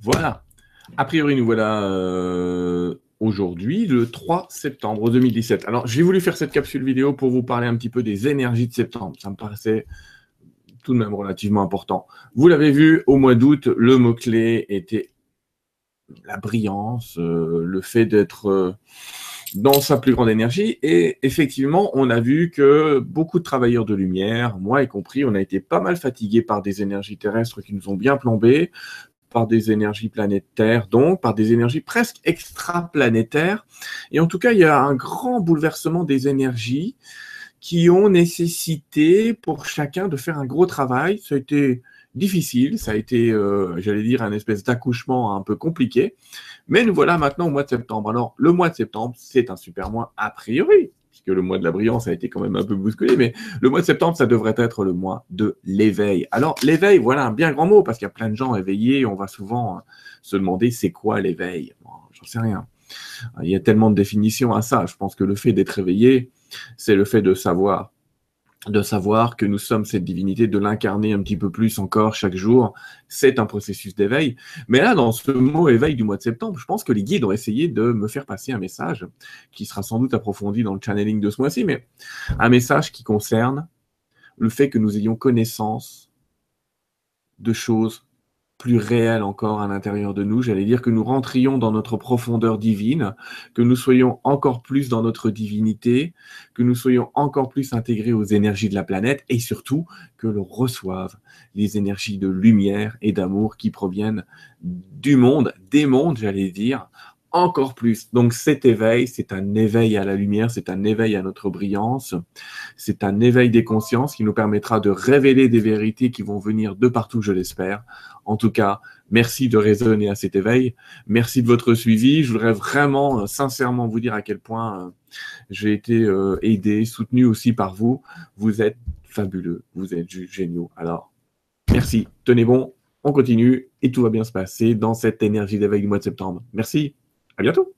Voilà. A priori, nous voilà euh, aujourd'hui, le 3 septembre 2017. Alors, j'ai voulu faire cette capsule vidéo pour vous parler un petit peu des énergies de septembre. Ça me paraissait tout de même relativement important. Vous l'avez vu, au mois d'août, le mot-clé était la brillance, euh, le fait d'être euh, dans sa plus grande énergie. Et effectivement, on a vu que beaucoup de travailleurs de lumière, moi y compris, on a été pas mal fatigués par des énergies terrestres qui nous ont bien plombés, par des énergies planétaires, donc par des énergies presque extraplanétaires. Et en tout cas, il y a un grand bouleversement des énergies qui ont nécessité pour chacun de faire un gros travail. Ça a été difficile, ça a été, euh, j'allais dire, un espèce d'accouchement un peu compliqué. Mais nous voilà maintenant au mois de septembre. Alors, le mois de septembre, c'est un super mois a priori, puisque le mois de la brillance a été quand même un peu bousculé, mais le mois de septembre, ça devrait être le mois de l'éveil. Alors, l'éveil, voilà un bien grand mot, parce qu'il y a plein de gens éveillés, on va souvent euh, se demander c'est quoi l'éveil J'en sais rien. Il y a tellement de définitions à ça. Je pense que le fait d'être éveillé, c'est le fait de savoir de savoir que nous sommes cette divinité, de l'incarner un petit peu plus encore chaque jour, c'est un processus d'éveil. Mais là, dans ce mot éveil du mois de septembre, je pense que les guides ont essayé de me faire passer un message qui sera sans doute approfondi dans le channeling de ce mois-ci, mais un message qui concerne le fait que nous ayons connaissance de choses plus réel encore à l'intérieur de nous. J'allais dire que nous rentrions dans notre profondeur divine, que nous soyons encore plus dans notre divinité, que nous soyons encore plus intégrés aux énergies de la planète et surtout que l'on reçoive les énergies de lumière et d'amour qui proviennent du monde, des mondes, j'allais dire, encore plus. Donc cet éveil, c'est un éveil à la lumière, c'est un éveil à notre brillance, c'est un éveil des consciences qui nous permettra de révéler des vérités qui vont venir de partout, je l'espère. En tout cas, merci de raisonner à cet éveil. Merci de votre suivi. Je voudrais vraiment, euh, sincèrement vous dire à quel point euh, j'ai été euh, aidé, soutenu aussi par vous. Vous êtes fabuleux, vous êtes géniaux. Alors, merci, tenez bon, on continue et tout va bien se passer dans cette énergie d'éveil du mois de septembre. Merci. À bientôt